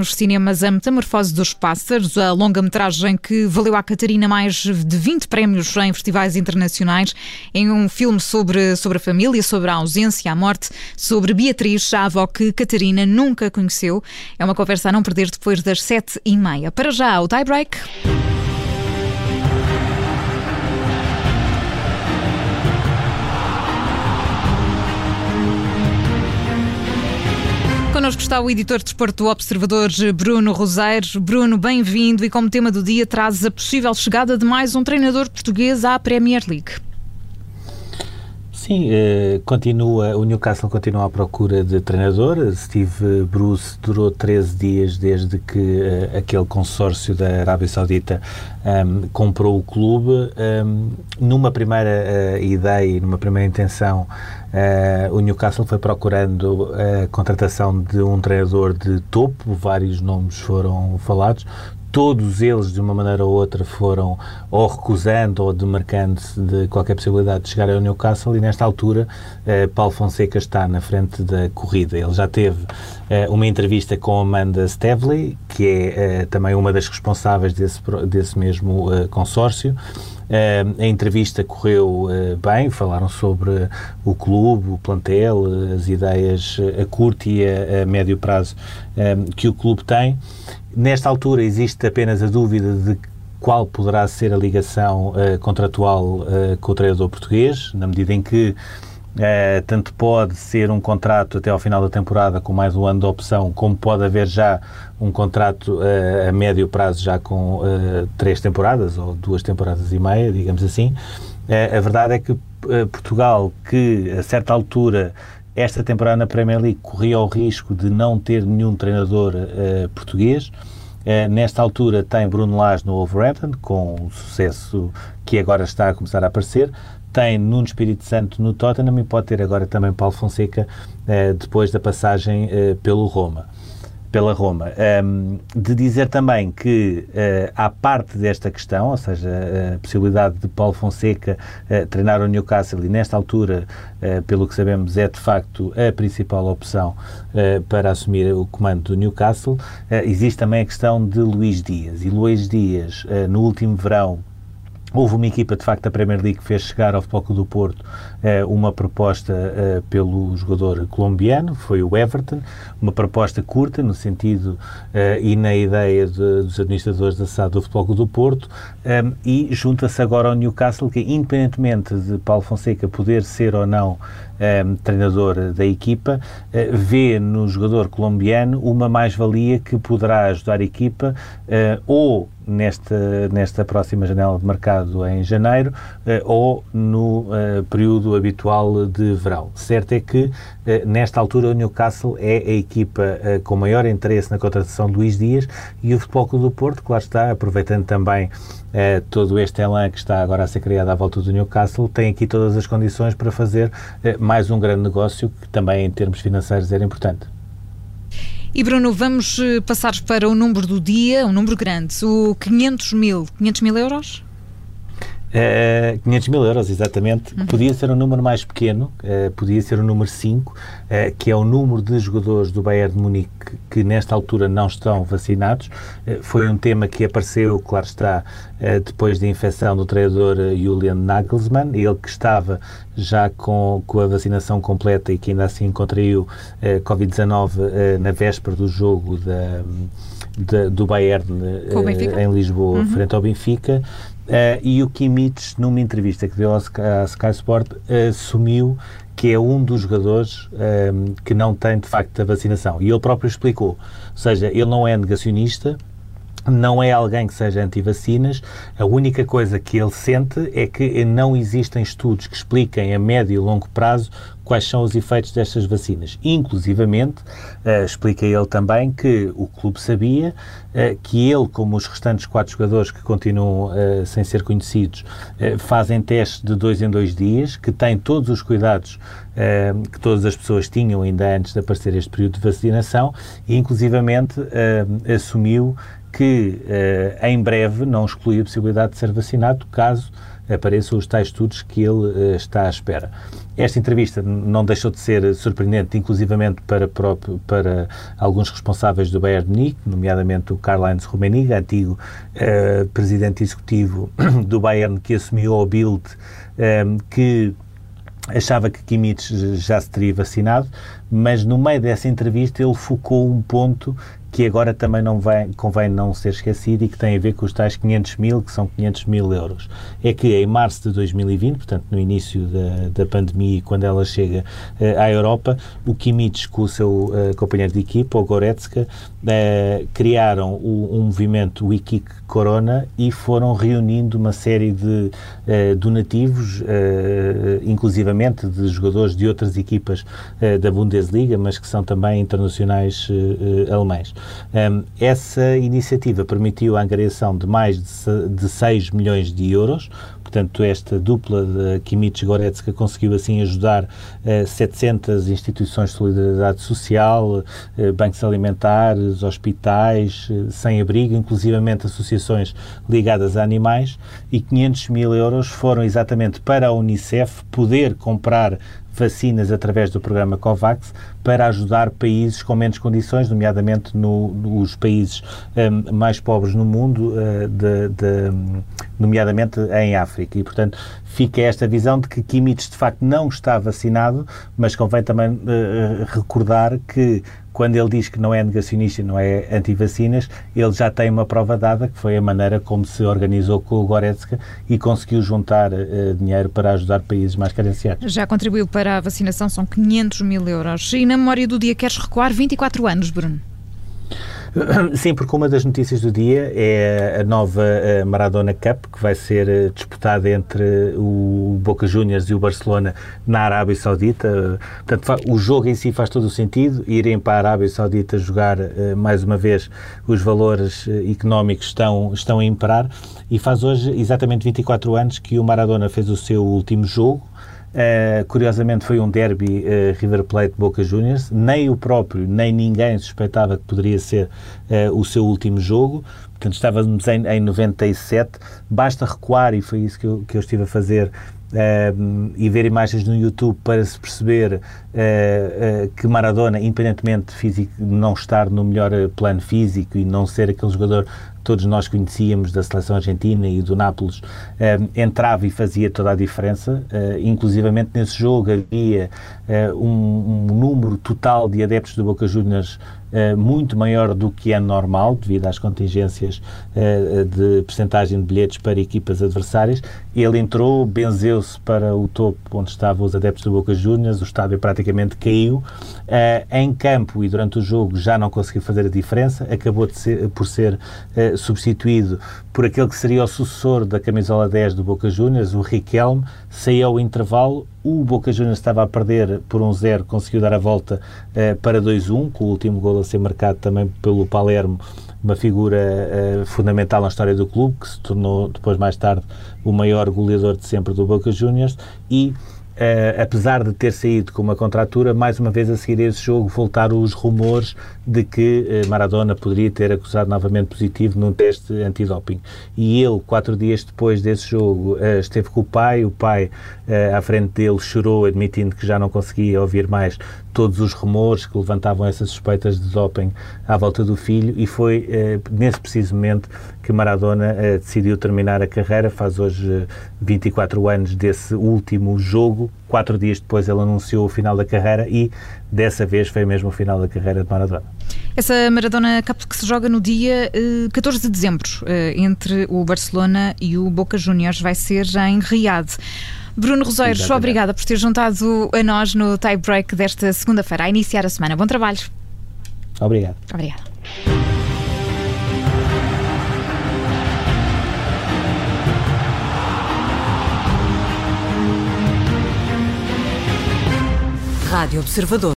Nos cinemas, a Metamorfose dos Pássaros, a longa-metragem que valeu à Catarina mais de 20 prémios em festivais internacionais, em um filme sobre, sobre a família, sobre a ausência, a morte, sobre Beatriz, a avó que Catarina nunca conheceu. É uma conversa a não perder depois das sete e meia. Para já, o tie Connosco está o editor de desporto do Observador, Bruno Roseiros. Bruno, bem-vindo e como tema do dia traz a possível chegada de mais um treinador português à Premier League. Sim, eh, continua, o Newcastle continua à procura de treinador. Steve Bruce durou 13 dias desde que eh, aquele consórcio da Arábia Saudita um, ehm, comprou o clube. Um, ehm, numa primeira uh, ideia, numa primeira intenção, uh, o Newcastle foi procurando a contratação de um treinador de topo, vários nomes foram falados todos eles, de uma maneira ou outra, foram ou recusando ou demarcando-se de qualquer possibilidade de chegar ao Newcastle e, nesta altura, eh, Paulo Fonseca está na frente da corrida. Ele já teve eh, uma entrevista com Amanda Stevely, que é eh, também uma das responsáveis desse, desse mesmo eh, consórcio. Uh, a entrevista correu uh, bem, falaram sobre o clube, o plantel, as ideias a curto e a, a médio prazo que o clube tem. Nesta altura existe apenas a dúvida de qual poderá ser a ligação uh, contratual uh, com o treinador português, na medida em que uh, tanto pode ser um contrato até ao final da temporada com mais um ano de opção, como pode haver já um contrato a médio prazo já com três temporadas ou duas temporadas e meia, digamos assim. a verdade é que Portugal, que a certa altura esta temporada na Premier League corria o risco de não ter nenhum treinador uh, português. Uh, nesta altura tem Bruno Lage no Wolverhampton, com o sucesso que agora está a começar a aparecer. Tem Nuno Espírito Santo no Tottenham e pode ter agora também Paulo Fonseca uh, depois da passagem pelo Roma pela Roma. Um, de dizer também que, uh, parte desta questão, ou seja, a possibilidade de Paulo Fonseca uh, treinar o Newcastle, e nesta altura, uh, pelo que sabemos, é de facto a principal opção para assumir o comando do Newcastle, existe também a questão de Luís Dias. E Luís Dias, no último verão, Houve uma equipa, de facto, da Premier League que fez chegar ao Futebol do Porto eh, uma proposta eh, pelo jogador colombiano, foi o Everton, uma proposta curta, no sentido eh, e na ideia de, dos administradores da SAD do Futebol do Porto, eh, e junta-se agora ao Newcastle, que independentemente de Paulo Fonseca poder ser ou não eh, treinador da equipa, eh, vê no jogador colombiano uma mais-valia que poderá ajudar a equipa ou nesta, nesta próxima janela de mercado em janeiro eh, ou no eh, período habitual de verão. Certo é que, eh, nesta altura, o Newcastle é a equipa com maior interesse na contratação de Luís Dias e o Futebol Clube do Porto, lá está, aproveitando também todo este elan que está agora a ser criado à volta do Newcastle, tem aqui todas as condições para fazer mais um grande negócio que também em termos financeiros era importante. E Bruno, vamos eh, passar para o número do dia, um número grande, o 500 mil. 500 mil euros? Uh, 500 mil euros, exatamente. Uhum. Podia ser um número mais pequeno, uh, podia ser o um número 5, uh, que é o número de jogadores do Bayern de Munique que nesta altura não estão vacinados. Foi um tema que apareceu, claro está, depois da infecção do treinador Julian Nagelsmann, ele que estava já com, com a vacinação completa e que ainda assim contraiu Covid-19 na véspera do jogo da, da do Bayern em Lisboa, uhum. frente ao Benfica. Uh, e o Kimmich, numa entrevista que deu à Sky Sport, assumiu que é um dos jogadores um, ehm, que não tem, de facto, a vacinação. E ele próprio explicou. Ou seja, ele não é negacionista, não é alguém que seja anti-vacinas, a única coisa que ele sente é que não existem estudos que expliquem a médio e longo prazo quais são os efeitos destas vacinas. Inclusivamente, uh, explica ele também que o clube sabia uh, que ele, como os restantes quatro jogadores que continuam uh, sem ser conhecidos, fazem testes de dois em dois dias, que têm todos os cuidados que todas as pessoas tinham ainda antes de aparecer este período de vacinação e, inclusivamente, assumiu que em breve não exclui a possibilidade de ser vacinado caso apareçam os tais estudos que ele está à espera. Esta entrevista não deixou de ser surpreendente, inclusivamente para, próprio, para alguns responsáveis do Bayern Munique, nomeadamente o Karl-Heinz Rummenigge, antigo uh, presidente executivo do Bayern, que assumiu ao Bild uh, que achava que Kimmich já se teria vacinado, mas no meio dessa entrevista ele focou um ponto que agora também não vem, convém não ser esquecido e que tem a ver com os tais 500 mil, que são 500 mil euros. É que em março de 2020, portanto no início da, da pandemia, quando ela chega uh, à Europa, o Kimmich com o seu uh, companheiro de equipa, o Goretzka, uh, criaram o, um movimento Wikik Corona e foram reunindo uma série de donativos, inclusivamente de jogadores de outras equipas da Bundesliga, mas que são também internacionais alemães. Um, essa iniciativa permitiu a angariação de mais de, de 6 milhões de euros, Portanto, esta dupla de Kimmich Goretzka conseguiu assim ajudar uh, 700 instituições de solidariedade social, uh, bancos alimentares, hospitais, uh, sem-abrigo, inclusivamente associações ligadas a animais, e 500 mil euros foram exatamente para a Unicef poder comprar vacinas através do programa COVAX para ajudar países com menos condições, nomeadamente no, nos países um, mais pobres no mundo, uh, de, de, nomeadamente em África. E, portanto, fica esta visão de que Kimmich de facto não está vacinado, mas convém também uh, recordar que quando ele diz que não é negacionista e não é anti-vacinas, ele já tem uma prova dada, que foi a maneira como se organizou com o Goretzka e conseguiu juntar uh, dinheiro para ajudar países mais carenciados. Já contribuiu para a vacinação, são 500 mil euros. E na memória do dia queres recuar 24 anos, Bruno? Sim, porque uma das notícias do dia é a nova eh, Maradona Cup, que vai ser eh, disputada entre o Boca Juniors e o Barcelona na Arábia Saudita. Portanto, o jogo em si faz todo o sentido. Irem para a Arábia Saudita jogar, eh, mais uma vez, os valores económicos estão, estão a imperar. E faz hoje exatamente 24 anos que o Maradona fez o seu último jogo Uh, curiosamente foi um derby uh, River Plate Boca Juniors, nem o próprio, nem ninguém suspeitava que poderia ser uh, o seu último jogo, portanto estávamos em, em 97, basta recuar, e foi isso que eu, que eu estive a fazer, e ver imagens no YouTube para se perceber que Maradona, independentemente de físico, não estar no melhor plano físico e não ser aquele jogador todos nós conhecíamos da seleção argentina e do Nápoles, eh, entrava e fazia toda a diferença. Uh, inclusivamente nesse jogo havia uh, um, um, número total de adeptos do Boca Juniors uh, muito maior do que é normal, devido às contingências de percentagem de bilhetes para equipas adversárias. Ele entrou, benzeu-se para o topo onde estavam os adeptos do Boca Juniors, o estádio praticamente caiu. em campo e durante o jogo já não conseguiu fazer a diferença, acabou ser, por ser substituído por aquele que seria o sucessor da camisola 10 do Boca Juniors, o Riquelme, saiu ao intervalo, o Boca Juniors estava a perder por 1-0, um conseguiu dar a volta uh, para 2-1, com o último gol a ser marcado também pelo Palermo, uma figura uh, fundamental na história do clube, que se tornou depois mais tarde o maior goleador de sempre do Boca Juniors, e Uh, apesar de ter saído com uma contratura, mais uma vez a seguir a esse jogo voltaram os rumores de que uh, Maradona poderia ter acusado novamente positivo num teste antidoping. E ele, quatro dias depois desse jogo, uh, esteve com o pai, o pai à frente dele chorou, admitindo que já não conseguia ouvir mais todos os rumores que levantavam essas suspeitas de doping à volta do filho e foi nesse preciso momento que Maradona decidiu terminar a carreira, faz hoje 24 anos desse último jogo Quatro dias depois ele anunciou o final da carreira e dessa vez foi mesmo o final da carreira de Maradona. Essa Maradona Cup que se joga no dia 14 eh, de dezembro eh, entre o Barcelona e o Boca Juniors vai ser já em Riad. Bruno Roseiros, Exatamente. obrigada por ter juntado a nós no tie break desta segunda-feira, a iniciar a semana. Bom trabalho. Obrigado. Obrigada. Rádio Observador.